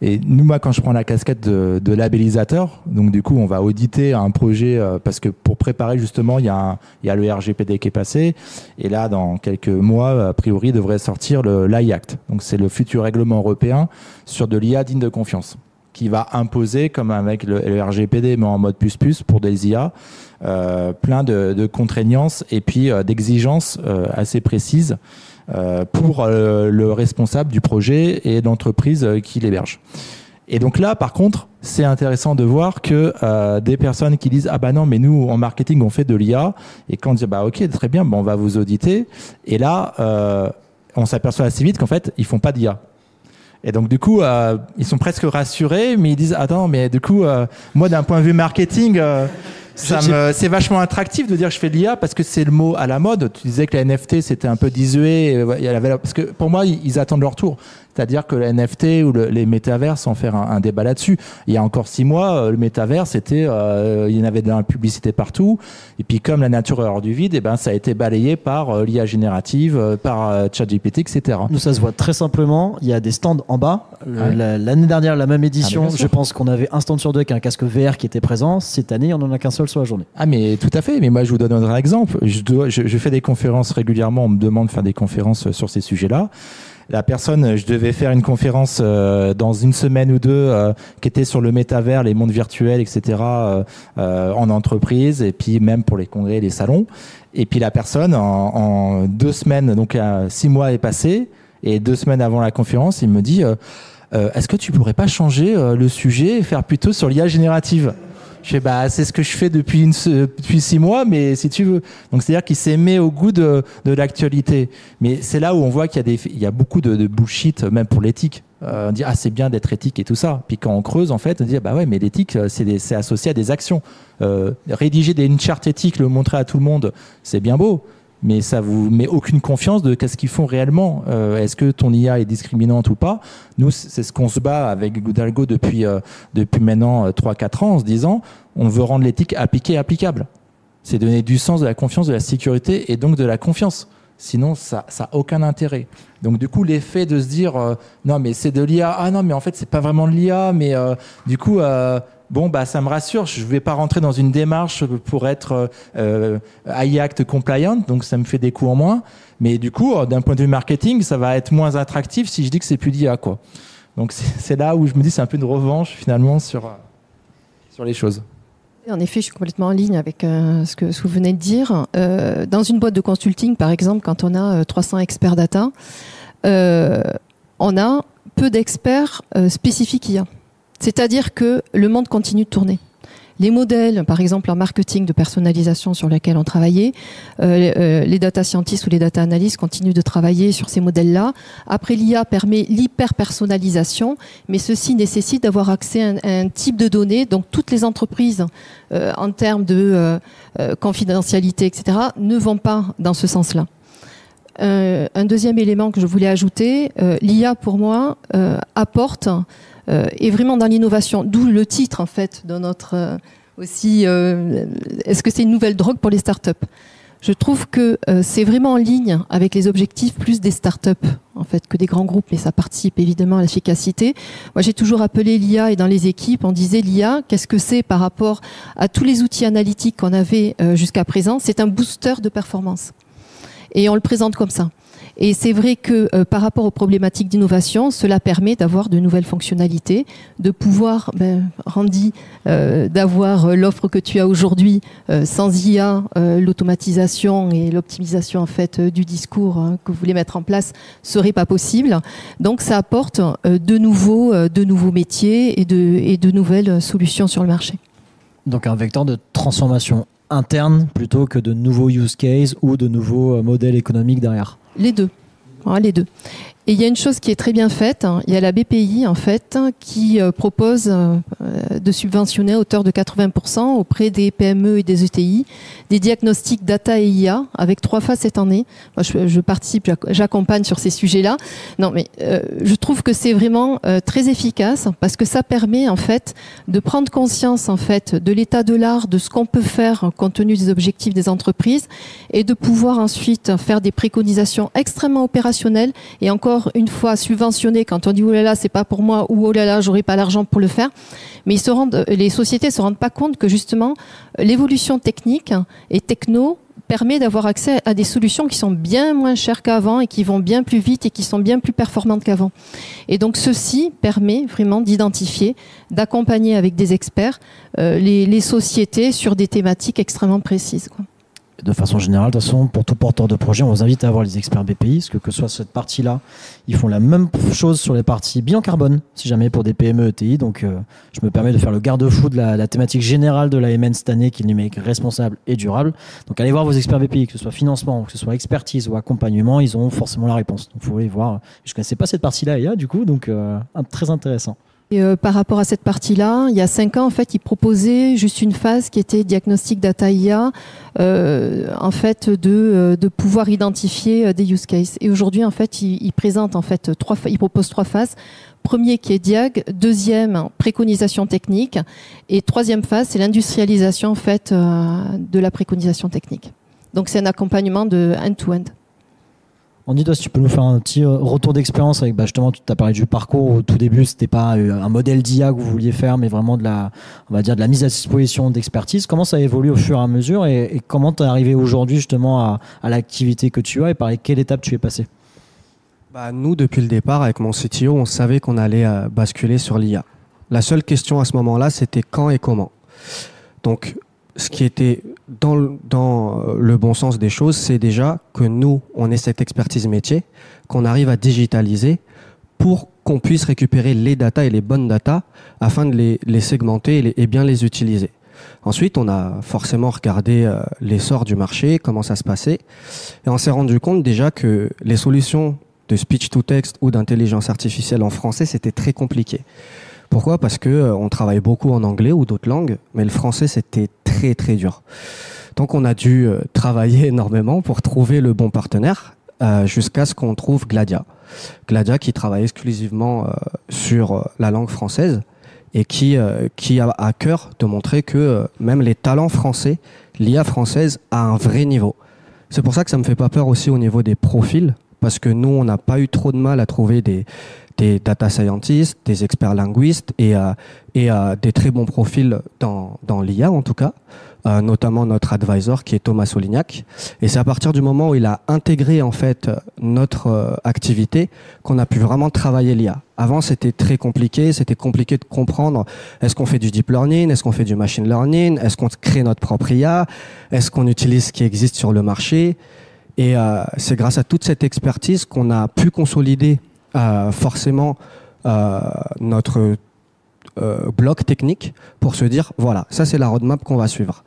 et nous moi quand je prends la casquette de, de labellisateur donc du coup on va auditer un projet euh, parce que pour préparer justement il y a il y a le RGPD qui est passé. Et là dans quelques mois a priori devrait sortir le l'AI Act. Donc c'est le futur règlement européen sur de l'IA digne de confiance qui va imposer comme avec le, RGPD mais en mode plus plus pour des IA euh, plein de, de, contraignances et puis euh, d'exigences euh, assez précises pour le responsable du projet et l'entreprise qui l'héberge. Et donc là, par contre, c'est intéressant de voir que euh, des personnes qui disent ah bah non mais nous en marketing on fait de l'IA et quand on dit bah ok très bien bon on va vous auditer et là euh, on s'aperçoit assez vite qu'en fait ils font pas d'IA et donc du coup euh, ils sont presque rassurés mais ils disent attends mais du coup moi d'un point de vue marketing c'est vachement attractif de dire que je fais de l'IA parce que c'est le mot à la mode. Tu disais que la NFT c'était un peu désuet, parce que pour moi ils attendent leur tour. C'est-à-dire que le NFT ou le, les métavers, sans faire un, un débat là-dessus, il y a encore six mois, euh, le métavers, c'était, euh, il y en avait de la publicité partout. Et puis comme la nature est hors du vide, et eh ben ça a été balayé par euh, l'IA générative, par euh, ChatGPT, etc. Nous, ça se voit très simplement. Il y a des stands en bas. L'année dernière, la même édition, ah, je pense qu'on avait un stand sur deux avec un casque VR qui était présent. Cette année, on en a qu'un seul sur la journée. Ah mais tout à fait. Mais moi, je vous donne un exemple. Je, dois, je, je fais des conférences régulièrement. On me demande de faire des conférences sur ces sujets-là la personne, je devais faire une conférence euh, dans une semaine ou deux euh, qui était sur le métavers, les mondes virtuels, etc. Euh, en entreprise et puis même pour les congrès, les salons. Et puis la personne, en, deux semaines, donc six mois est passé et deux semaines avant la conférence, il me dit Est-ce que tu pourrais pas changer le sujet et faire plutôt sur l'IA générative? Je bah c'est ce que je fais depuis six mois, mais si tu veux. Donc c'est à dire qu'il s'est mis au goût de, l'actualité. Mais c'est là où on voit qu'il y a beaucoup de, bullshit même pour l'éthique. Euh, on dit ah c'est bien d'être éthique et tout ça. Puis quand on creuse en fait on dit bah ouais mais l'éthique euh, c'est c'est associé à des actions. Euh, rédiger des une charte éthique, le montrer à tout le monde, c'est bien beau mais ça vous met aucune confiance de qu'est-ce qu'ils font réellement. Euh, Est-ce que ton IA est discriminante ou pas? Nous, c'est ce qu'on se bat avec Goodalgo depuis euh, depuis maintenant 3-4 euh, ans en se disant on veut rendre l'éthique appliquée et applicable. C'est donner du sens, de la confiance, de la sécurité et donc de la confiance. Sinon, ça n'a aucun intérêt. Donc, du coup, l'effet de se dire euh, non, mais c'est de l'IA. Ah non, mais en fait, c'est pas vraiment de l'IA. Mais euh, du coup, euh, bon, bah, ça me rassure. Je vais pas rentrer dans une démarche pour être euh, Act compliant. Donc, ça me fait des coûts en moins. Mais du coup, d'un point de vue marketing, ça va être moins attractif si je dis que c'est plus d'IA, quoi. Donc, c'est là où je me dis c'est un peu une revanche finalement sur sur les choses. En effet, je suis complètement en ligne avec euh, ce, que, vous venez de dire. Euh, dans une boîte de consulting, par exemple, quand on a 300 euh, experts data, euh, on a peu d'experts euh, spécifiques IA. C'est-à-dire que le monde continue de tourner. Les modèles, par exemple en marketing de personnalisation sur lesquels on travaillait, euh, euh, les data scientists ou les data analysts continuent de travailler sur ces modèles-là. Après, l'IA permet l'hyper-personnalisation, mais ceci nécessite d'avoir accès à un, type de données. Donc, toutes les entreprises, euh, en termes de confidentialité, etc., ne vont pas dans ce sens-là. Un deuxième élément que je voulais ajouter, l'IA pour moi apporte euh, est vraiment dans l'innovation, d'où le titre en fait de notre euh, aussi. Euh, est-ce que c'est une nouvelle drogue pour les startups? Je trouve que euh, c'est vraiment en ligne avec les objectifs plus des startups en fait que des grands groupes, mais ça participe évidemment à l'efficacité. Moi, j'ai toujours appelé l'IA et dans les équipes, on disait l'IA, qu'est-ce que c'est par rapport à tous les outils analytiques qu'on avait euh, jusqu'à présent? C'est un booster de performance. Et on le présente comme ça. Et c'est vrai que euh, par rapport aux problématiques d'innovation, cela permet d'avoir de nouvelles fonctionnalités, de pouvoir, ben, Randy, euh, d'avoir euh, l'offre que tu as aujourd'hui sans IA, l'automatisation et l'optimisation en fait du discours hein, que vous voulez mettre en place serait pas possible. Donc ça apporte de nouveaux, de nouveaux métiers et de, et de nouvelles solutions sur le marché. Donc un vecteur de transformation interne plutôt que de nouveaux use cases ou de nouveaux modèles économiques derrière. Les deux. les deux. Et il y a une chose qui est très bien faite. hein. Il y a la BPI en fait qui euh, propose euh, de subventionner à hauteur de 80% auprès des PME et des ETI des diagnostics data et IA avec trois phases cette année. Moi, je, participe, j'ac- j'accompagne sur ces sujets-là. Non, mais euh, je trouve que c'est vraiment très efficace parce que ça permet en fait de prendre conscience en fait de l'état de l'art, de ce qu'on peut faire compte tenu des objectifs des entreprises et de pouvoir ensuite faire des préconisations extrêmement opérationnelles et encore une fois subventionnées quand on dit oh là là c'est pas pour moi ou oh là là j'aurai pas l'argent pour le faire mais rendent les sociétés se rendent pas compte que justement l'évolution technique et techno permet d'avoir accès à des solutions qui sont bien moins chères qu'avant et qui vont bien plus vite et qui sont bien plus performantes qu'avant. Et donc ceci permet vraiment d'identifier, d'accompagner avec des experts euh, les, sociétés sur des thématiques extrêmement précises. De façon générale, de toute façon, pour tout porteur de projet, on vous invite à avoir les experts BPI, parce que que ce soit cette partie-là, ils font la même chose sur les parties bilan carbone, si jamais pour des PME ETI. Donc, euh, je me permets de faire le garde-fou de la, thématique générale de l'AMN cette année, qui est le numérique responsable et durable. Donc, allez voir vos experts BPI, que ce soit financement, que ce soit expertise ou accompagnement, ils auront forcément la réponse. Donc, vous allez voir. Je ne connaissais pas cette partie-là, du coup, donc euh, très intéressant. Et euh, par rapport à cette partie-là, il y a cinq ans, en fait, ils proposaient juste une phase qui était diagnostic data IA, euh, en fait, de, euh, pouvoir identifier des use cases. Et aujourd'hui, en fait, ils, ils en fait trois, trois phases. Premier qui est diag, deuxième préconisation technique, et troisième phase c'est l'industrialisation en fait de la préconisation technique. Donc c'est un accompagnement de end-to-end. Andy, toi, si tu peux nous faire un petit euh, retour d'expérience avec, bah, justement, tu as parlé du parcours. Au tout début, c'était pas euh, un modèle d'IA que vous vouliez faire, mais vraiment de la, mise à disposition d'expertise. Comment ça évolue au fur et à mesure et, et comment tu es arrivé aujourd'hui, justement, à, à l'activité que tu as et par quelle étape tu es passé? Bah, nous, depuis le départ, avec mon CTO, on savait qu'on allait euh, basculer sur l'IA. La seule question à ce moment-là, c'était quand et comment. Donc, ce qui était dans, euh, le bon sens des choses, c'est déjà que nous, on ait cette expertise métier, qu'on arrive à digitaliser pour qu'on puisse récupérer les datas et les bonnes datas afin de les, segmenter et bien les utiliser. Ensuite, on a forcément regardé euh, l'essor du marché, comment ça se passait, et on s'est rendu compte déjà que les solutions de speech to text ou d'intelligence artificielle en français, c'était très compliqué. Pourquoi? Parce que euh, on travaille beaucoup en anglais ou d'autres langues, mais le français c'était très très dur. Donc on a dû euh, travailler énormément pour trouver le bon partenaire euh, jusqu'à ce qu'on trouve Gladia. Gladia qui travaille exclusivement euh, sur la langue française et qui, qui a à cœur de montrer que même les talents français, l'IA française a un vrai niveau. C'est pour ça que ça me fait pas peur aussi au niveau des profils, parce que nous, on n'a pas eu trop de mal à trouver des, des data scientists, des experts linguistes et, euh, et euh, des très bons profils dans, dans l'IA en tout cas, euh, notamment notre advisor qui est Thomas Solignac. Et c'est à partir du moment où il a intégré en fait notre euh, activité qu'on a pu vraiment travailler l'IA. Avant, c'était très compliqué, c'était compliqué de comprendre est-ce qu'on fait du deep learning, est-ce qu'on fait du machine learning, est-ce qu'on crée notre propre IA, est-ce qu'on utilise ce qui existe sur le marché. Et euh, c'est grâce à toute cette expertise qu'on a pu consolider forcément euh, notre euh, bloc technique pour se dire voilà, ça c'est la roadmap qu'on va suivre.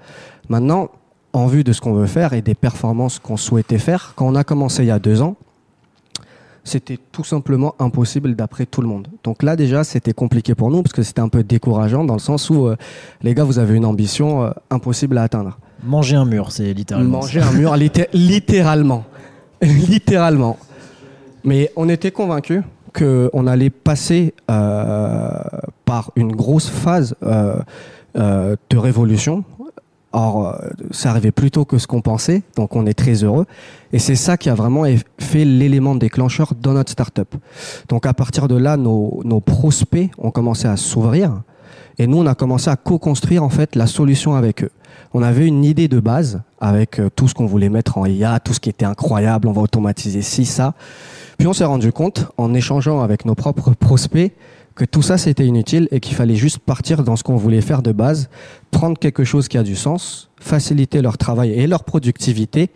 Maintenant, en vue de ce qu'on veut faire et des performances qu'on souhaitait faire, quand on a commencé il y a deux ans, c'était tout simplement impossible d'après tout le monde. Donc là déjà, c'était compliqué pour nous parce que c'était un peu décourageant dans le sens où euh, les gars, vous avez une ambition euh, impossible à atteindre. Manger un mur, c'est littéralement. Manger un mur, litté- littéralement. littéralement. Mais on était convaincus qu'on allait passer euh, par une grosse phase euh, euh, de révolution. Or, ça arrivait plus tôt que ce qu'on pensait, donc on est très heureux. Et c'est ça qui a vraiment fait l'élément déclencheur dans notre startup. Donc à partir de là, nos, nos prospects ont commencé à s'ouvrir. Et nous, on a commencé à co-construire en fait la solution avec eux. On avait une idée de base avec tout ce qu'on voulait mettre en IA, tout ce qui était incroyable, on va automatiser ci, ça. Puis on s'est rendu compte, en échangeant avec nos propres prospects, que tout ça c'était inutile et qu'il fallait juste partir dans ce qu'on voulait faire de base, prendre quelque chose qui a du sens, faciliter leur travail et leur productivité,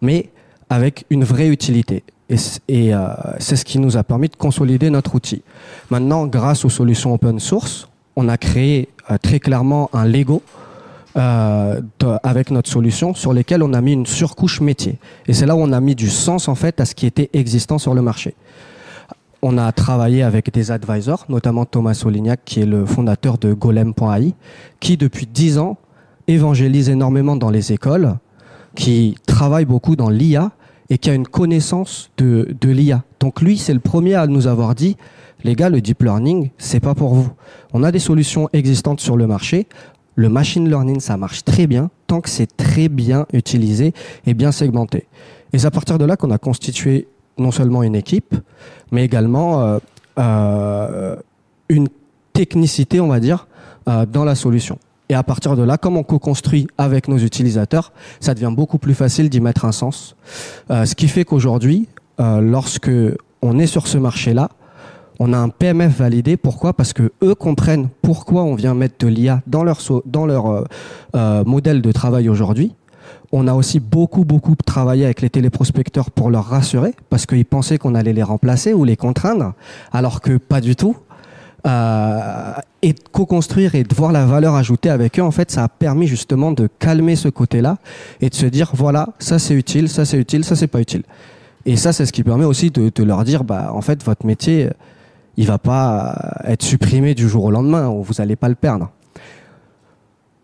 mais avec une vraie utilité. Et, euh, c'est ce qui nous a permis de consolider notre outil. Maintenant, grâce aux solutions open source, on a créé euh, très clairement un Lego euh, avec notre solution sur lesquels on a mis une surcouche métier. Et c'est là où on a mis du sens en fait à ce qui était existant sur le marché. on a travaillé avec des advisors, notamment Thomas Solignac, qui est le fondateur de Golem.ai, qui depuis 10 ans évangélise énormément dans les écoles, qui travaille beaucoup dans l'IA et qui a une connaissance de, de l'IA. Donc lui, c'est le premier à nous avoir dit, les gars, le deep learning, c'est pas pour vous. On a des solutions existantes sur le marché. Le machine learning, ça marche très bien tant que c'est très bien utilisé et bien segmenté. Et c'est à partir de là qu'on a constitué non seulement une équipe, mais également euh, euh, une technicité, on va dire, euh, dans la solution. Et à partir de là, comme on co-construit avec nos utilisateurs, ça devient beaucoup plus facile d'y mettre un sens. Ce qui fait qu'aujourd'hui, lorsque on est sur ce marché-là, on a un PMF validé. Pourquoi? Parce que eux comprennent pourquoi on vient mettre de l'IA dans leur, dans leur euh, euh, modèle de travail aujourd'hui. On a aussi beaucoup, beaucoup travaillé avec les téléprospecteurs pour leur rassurer, parce qu'ils pensaient qu'on allait les remplacer ou les contraindre, alors que pas du tout. Euh, et co-construire et de voir la valeur ajoutée avec eux, en fait, ça a permis justement de calmer ce côté-là et de se dire, voilà, ça c'est utile, ça c'est utile, ça c'est pas utile. Et ça, c'est ce qui permet aussi de, de leur dire, bah, en fait, votre métier, il va pas être supprimé du jour au lendemain, ou vous n'allez pas le perdre.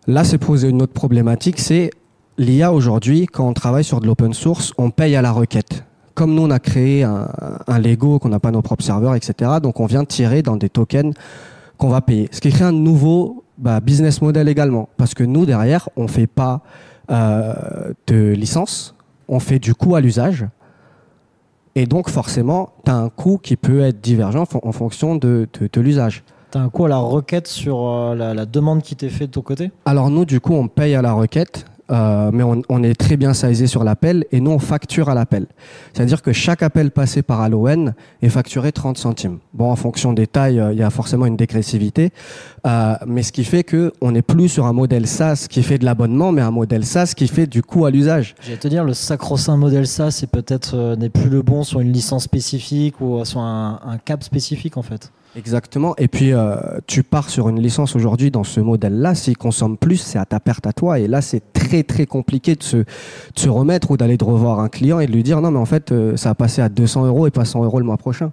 Là, c'est poser une autre problématique, c'est l'IA aujourd'hui, quand on travaille sur de l'open source, on paye à la requête. Comme nous, on a créé un, Lego, qu'on n'a pas nos propres serveurs, etc. Donc, on vient tirer dans des tokens qu'on va payer. Ce qui crée un nouveau bah, business model également. Parce que nous, derrière, on fait pas euh, de licence, on fait du coût à l'usage. Et donc, forcément, tu as un coût qui peut être divergent en fon- en fonction de, de, de l'usage. T'as un coup à la requête sur euh, la, la demande qui t'est faite de ton côté? Alors nous, du coup, on paye à la requête, euh, mais on, on est très bien sizé sur l'appel, et nous, on facture à l'appel. C'est-à-dire que chaque appel passé par Allowen est facturé 30 centimes. Bon, en fonction des tailles, euh, il y a forcément une dégressivité, euh, mais ce qui fait que on n'est plus sur un modèle SaaS qui fait de l'abonnement, mais un modèle SaaS qui fait du coût à l'usage. J'allais te dire, le sacro-saint modèle ça, c'est peut-être n'est plus le bon sur une licence spécifique ou sur un, un cap spécifique en fait. Exactement. Et puis, euh, tu pars sur une licence aujourd'hui dans ce modèle-là. S'il consomme plus, c'est à ta perte à toi. Et là, c'est très, très compliqué de se, remettre ou d'aller de revoir un client et de lui dire non, mais en fait, euh, ça va passer à 200 euros et pas 100 euros le mois prochain.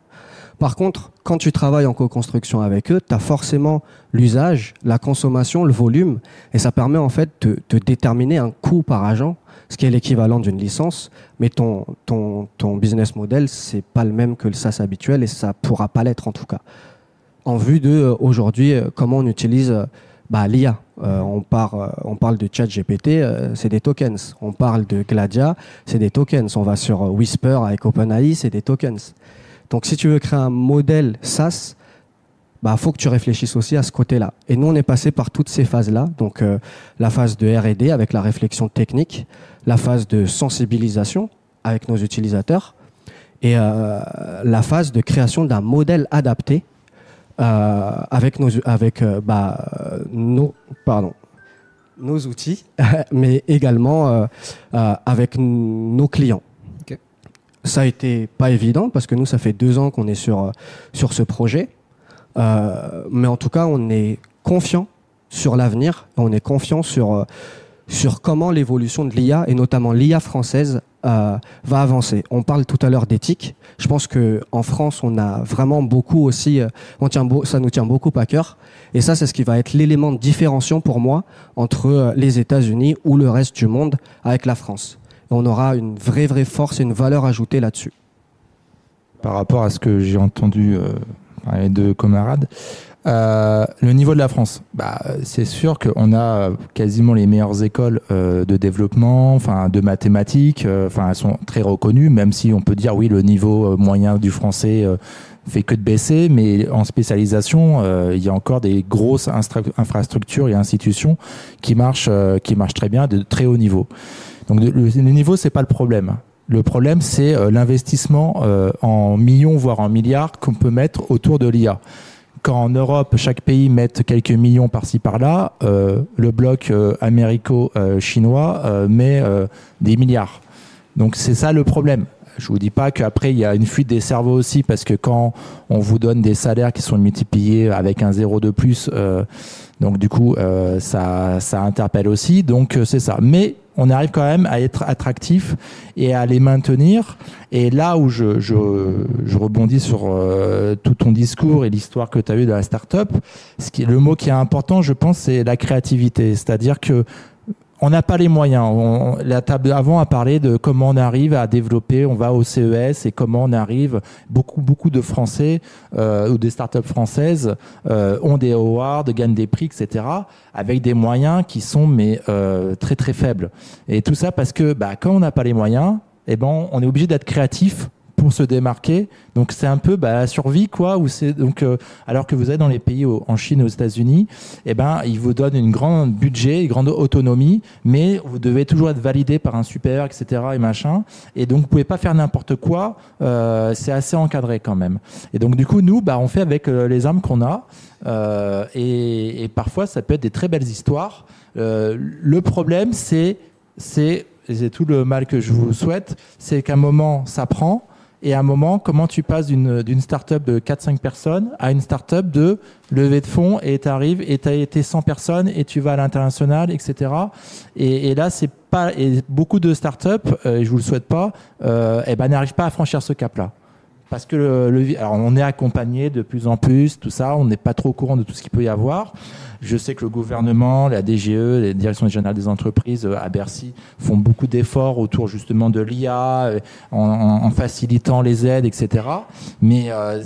Par contre, quand tu travailles en co-construction avec eux, tu as forcément l'usage, la consommation, le volume, et ça permet en fait de, déterminer un coût par agent, ce qui est l'équivalent d'une licence, mais ton, business model, c'est pas le même que le SaaS habituel, et ça pourra pas l'être en tout cas en vue de euh, aujourd'hui euh, comment on utilise bah, l'IA. Euh, on, euh, on parle de ChatGPT, euh, c'est des tokens. On parle de Gladia, c'est des tokens. On va sur euh, Whisper avec OpenAI, c'est des tokens. Donc si tu veux créer un modèle SaaS, bah faut que tu réfléchisses aussi à ce côté-là. Et nous on est passé par toutes ces phases-là, donc la phase de R&D avec la réflexion technique, la phase de sensibilisation avec nos utilisateurs et la phase de création d'un modèle adapté avec nos avec euh, bah, euh, nos pardon nos outils, mais également euh, euh, avec nos clients. Ok. Ça a été pas évident parce que nous ça fait deux ans qu'on est sur euh, sur ce projet, Euh, mais en tout cas on est confiant sur l'avenir, on est confiant sur euh, sur comment l'évolution de l'IA et notamment l'IA française euh, va avancer. On parle tout à l'heure d'éthique. Je pense que en France, on a vraiment beaucoup aussi, euh, on tient ça nous tient beaucoup à cœur. Et ça, c'est ce qui va être l'élément de différenciation pour moi entre euh, les États-Unis ou le reste du monde avec la France. On aura une vraie, vraie force et une valeur ajoutée là-dessus. par rapport à ce que j'ai entendu par les deux camarades. Euh, le niveau de la France, bah, c'est sûr qu'on a quasiment les meilleures écoles euh, de développement, enfin de mathématiques. euh, Enfin, elles sont très reconnues, même si on peut dire oui, le niveau euh, moyen du français fait que de baisser, mais en spécialisation, euh, il y a encore des grosses infrastructures et institutions qui marchent, euh, qui marchent très bien, de très haut niveau. Donc le, le niveau, c'est pas le problème. Le problème, c'est l'investissement en millions, voire en milliards qu'on peut mettre autour de l'IA. Quand en Europe, chaque pays met quelques millions par-ci par-là, euh, le bloc euh, américo-chinois euh, met euh, des milliards. Donc c'est ça le problème. Je vous dis pas qu'après il y a une fuite des cerveaux aussi parce que quand on vous donne des salaires qui sont multipliés avec un zéro de plus, euh, donc du coup euh, ça ça interpelle aussi. Donc euh, c'est ça. Mais on arrive quand même à être attractif et à les maintenir. Et là où je, je, je rebondis sur euh, tout ton discours et l'histoire que tu as eue de la start-up, ce qui, le mot qui est important, je pense, c'est la créativité. C'est-à-dire que on n'a pas les moyens. On, la table avant a parlé de comment on arrive à développer, on va au CES et comment on arrive. Beaucoup, beaucoup de Français euh, ou des startups françaises euh, ont des awards, gagnent des prix, etc. Avec des moyens qui sont mais euh, très très faibles. Et tout ça parce que bah, quand on n'a pas les moyens, eh ben on est obligé d'être créatif pour se démarquer. Donc c'est un peu bah, la survie quoi. Où donc euh, alors que vous êtes dans les pays en Chine, aux États-Unis, eh ben ils vous donnent une grande budget, une grande autonomie, mais vous devez toujours être validé par un supérieur, etc. et machin. Et donc vous pouvez pas faire n'importe quoi. Euh, c'est assez encadré quand même. Et donc du coup nous, bah on fait avec euh, les armes qu'on a. Et, parfois ça peut être des très belles histoires. Le problème c'est c'est c'est tout le mal que je vous souhaite, c'est qu'à un moment ça prend et à un moment, comment tu passes d'une, start-up de 4-5 personnes à une start-up de levée de fonds et tu arrives et tu as été 100 personnes et tu vas à l'international, etc. Et, et là, c'est pas, et beaucoup de start-up, euh, et je vous le souhaite pas, euh, eh ben, n'arrivent pas à franchir ce cap-là. Parce que le, le, alors on est accompagné de plus en plus, tout ça, on n'est pas trop au courant de tout ce qu'il peut y avoir. Je sais que le gouvernement, la DGE, les directions générales des entreprises euh, à Bercy font beaucoup d'efforts autour justement de l'IA, euh, en, facilitant les aides, etc. Mais euh,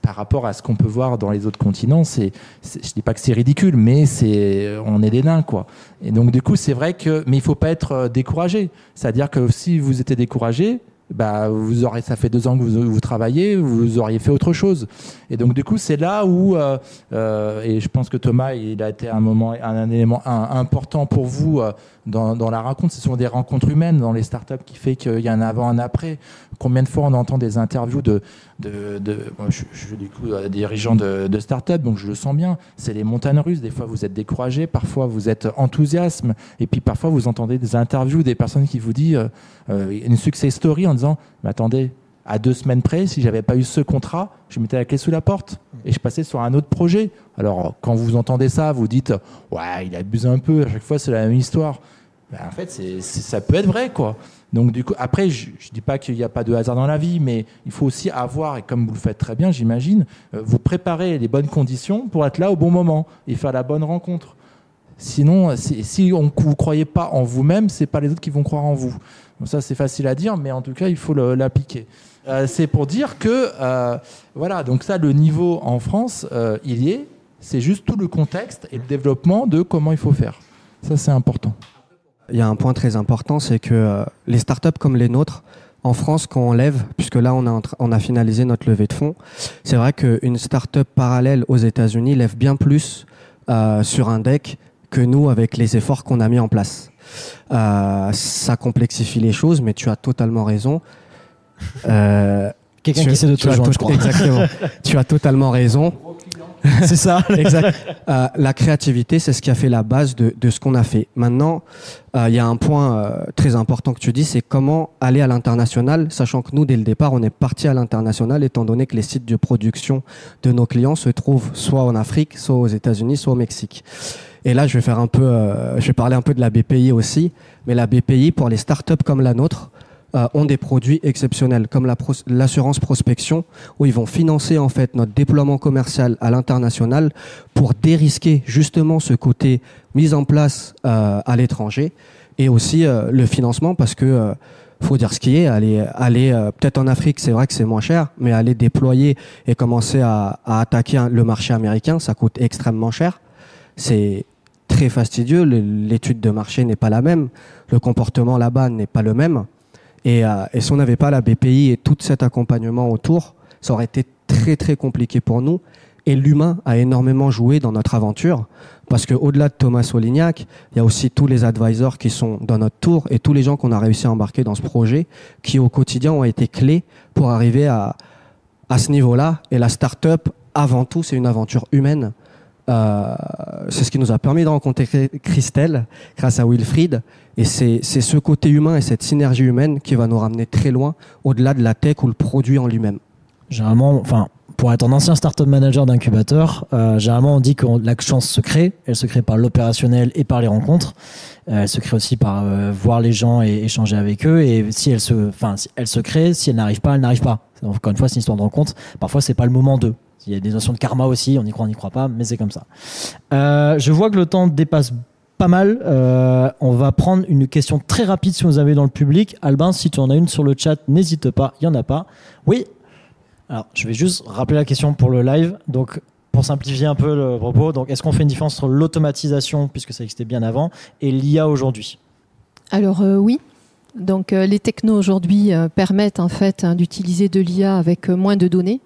par rapport à ce qu'on peut voir dans les autres continents, c'est, je dis pas que c'est ridicule, mais c'est, on est des nains, quoi. Et donc du coup, c'est vrai que, mais il faut pas être découragé. C'est-à-dire que si vous étiez découragé, bah, vous aurez, ça fait deux ans que vous, travaillez, vous auriez fait autre chose. Et donc, du coup, c'est là où, euh, euh, et je pense que Thomas, il a été un moment, un, élément important pour vous euh, dans, la rencontre. Ce sont des rencontres humaines dans les startups qui fait qu'il y a un avant, un après. Combien de fois on entend des interviews de, de, de je, je, du coup dirigeant de, de start-up, donc je le sens bien. C'est les montagnes russes. Des fois, vous êtes découragé, parfois vous êtes enthousiasme, et puis parfois vous entendez des interviews des personnes qui vous disent une success story disant, mais attendez, à deux semaines près, si j'avais pas eu ce contrat, je mettais la clé sous la porte et je passais sur un autre projet. Alors, quand vous entendez ça, vous dites, ouais, il abuse un peu. À chaque fois, c'est la même histoire. Ben, en fait, ça peut être vrai, quoi. Donc, du coup, après, je, je dis pas qu'il n'y a pas de hasard dans la vie, mais il faut aussi avoir, et comme vous le faites très bien, j'imagine, euh, vous préparer les bonnes conditions pour être là au bon moment et faire la bonne rencontre. Sinon, si, on, vous croyez pas en vous-même, c'est pas les autres qui vont croire en vous. Ça, c'est facile à dire, mais en tout cas, il faut l'appliquer. Euh, c'est pour dire que, euh, voilà, donc ça, le niveau en France, euh, il y est. C'est juste tout le contexte et le développement de comment il faut faire. Ça, c'est important. Il y a un point très important, c'est que les startups comme les nôtres, en France, quand on lève, puisque là on a, on a finalisé notre levée de fonds, c'est vrai qu'une startup parallèle aux États-Unis lève bien plus sur un deck que nous avec les efforts qu'on a mis en place. Euh, ça complexifie les choses, mais tu as totalement raison. Euh, Quelqu'un qui essaie de te joindre, je crois. Exactement. tu as totalement raison. c'est ça. exact. Euh, la créativité, c'est ce qui a fait la base de, de ce qu'on a fait. Maintenant, il euh, y a un point euh, très important que tu dis, c'est comment aller à l'international, sachant que nous, dès le départ, on est parti à l'international, étant donné que les sites de production de nos clients se trouvent soit en Afrique, soit aux États-Unis, soit au Mexique. Et là, je vais faire un peu, euh, je vais parler un peu de la BPI aussi, mais la BPI pour les startups comme la nôtre, euh, ont des produits exceptionnels, comme l'assurance la prospection, où ils vont financer en fait notre déploiement commercial à l'international pour dérisquer justement ce côté mise en place euh, à l'étranger et aussi le financement parce que faut dire ce qui est, aller, aller peut-être en Afrique, c'est vrai que c'est moins cher, mais aller déployer et commencer à, à attaquer le marché américain, ça coûte extrêmement cher. C'est très fastidieux, l'étude de marché n'est pas la même, le comportement là-bas n'est pas le même. Et, euh, si on n'avait pas la BPI et tout cet accompagnement autour, ça aurait été très très compliqué pour nous. Et l'humain a énormément joué dans notre aventure, parce que au-delà de Thomas Solignac, il y a aussi tous les advisors qui sont dans notre tour et tous les gens qu'on a réussi à embarquer dans ce projet, qui au quotidien ont été clés pour arriver à, à ce niveau-là. Et la start-up, avant tout, c'est une aventure humaine. Euh, c'est ce qui nous a permis de rencontrer Christelle grâce à Wilfried. Et c'est ce côté humain et cette synergie humaine qui va nous ramener très loin, au-delà de la tech ou le produit en lui-même. Généralement, enfin, pour être un ancien startup manager d'incubateur, euh, généralement on dit que la chance se crée. Elle se crée par l'opérationnel et par les rencontres. Euh, elle se crée aussi par voir les gens et échanger avec eux. Et si elle se, enfin, si elle se crée, si elle n'arrive pas, elle n'arrive pas. Encore une fois, c'est une histoire de rencontre. Parfois, c'est pas le moment d'eux. Il y a des notions de karma aussi. On y croit, on n'y croit pas, mais c'est comme ça. Euh, je vois que le temps dépasse pas mal. Euh, on va prendre une question très rapide si vous avez dans le public. Albin, si tu en as une sur le chat, n'hésite pas. Il y en a pas. Oui. Alors, je vais juste rappeler la question pour le live. Donc, pour simplifier un peu le propos, donc est-ce qu'on fait une différence entre l'automatisation, puisque ça existait bien avant, et l'IA aujourd'hui? Alors euh, oui. Donc les technos aujourd'hui permettent en fait hein, d'utiliser de l'IA avec moins de données.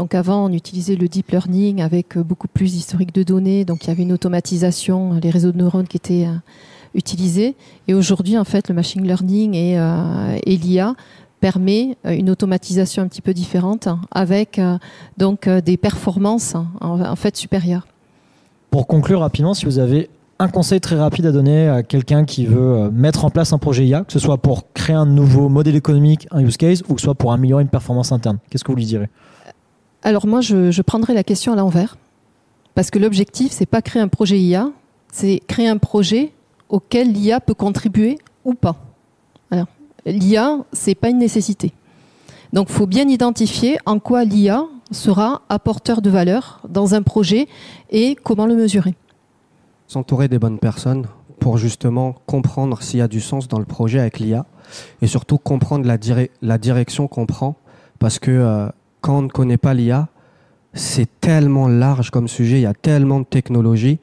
Donc avant, on utilisait le deep learning avec euh, beaucoup plus d'historique de données. Donc il y avait une automatisation, les réseaux de neurones qui étaient euh, utilisés. Et aujourd'hui, en fait, le machine learning et, euh, l'IA permet une automatisation un petit peu différente avec donc des performances en, fait supérieures. Pour conclure rapidement, si vous avez un conseil très rapide à donner à quelqu'un qui veut mettre en place un projet IA, que ce soit pour créer un nouveau modèle économique, un use case, ou que ce soit pour améliorer une performance interne, qu'est-ce que vous lui direz? Alors moi, je, prendrais la question à l'envers, parce que l'objectif, c'est pas créer un projet IA, c'est créer un projet auquel l'IA peut contribuer ou pas. L'IA, c'est pas une nécessité. Donc, il faut bien identifier en quoi l'IA sera apporteur de valeur dans un projet et comment le mesurer. S'entourer des bonnes personnes pour justement comprendre s'il y a du sens dans le projet avec l'IA et surtout comprendre la direction qu'on prend parce que euh, quand on ne connaît pas l'IA, c'est tellement large comme sujet, il y a tellement de technologies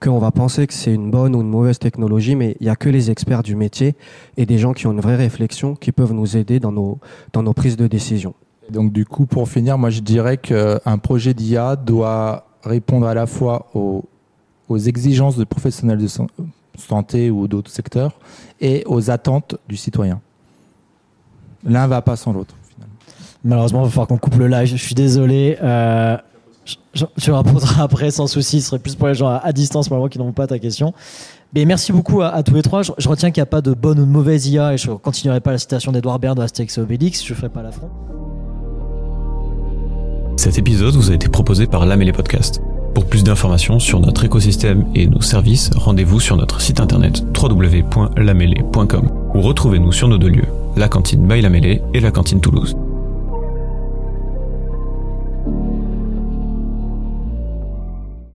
qu'on va penser que c'est une bonne ou une mauvaise technologie, mais il n'y a que les experts du métier et des gens qui ont une vraie réflexion qui peuvent nous aider dans nos, prises de décision. Donc du coup, pour finir, moi je dirais qu'un projet d'IA doit répondre à la fois aux, exigences de professionnels de san- santé ou d'autres secteurs et aux attentes du citoyen. L'un va pas sans l'autre. Malheureusement, il va falloir qu'on coupe le live. Je suis désolé. Euh, je répondrai après sans souci. Ce serait plus pour les gens à, à distance, pour qui n'ont pas ta question. Mais merci beaucoup à, tous les trois. Je, retiens qu'il n'y a pas de bonne ou de mauvaise IA et je continuerai pas la citation d'Edouard Baird de Astérix et Obélix. Je ferai pas l'affront. Cet épisode vous a été proposé par Lamélé Podcast. Pour plus d'informations sur notre écosystème et nos services, rendez-vous sur notre site internet www.lamélé.com ou retrouvez-nous sur nos deux lieux, la cantine by et la cantine Toulouse.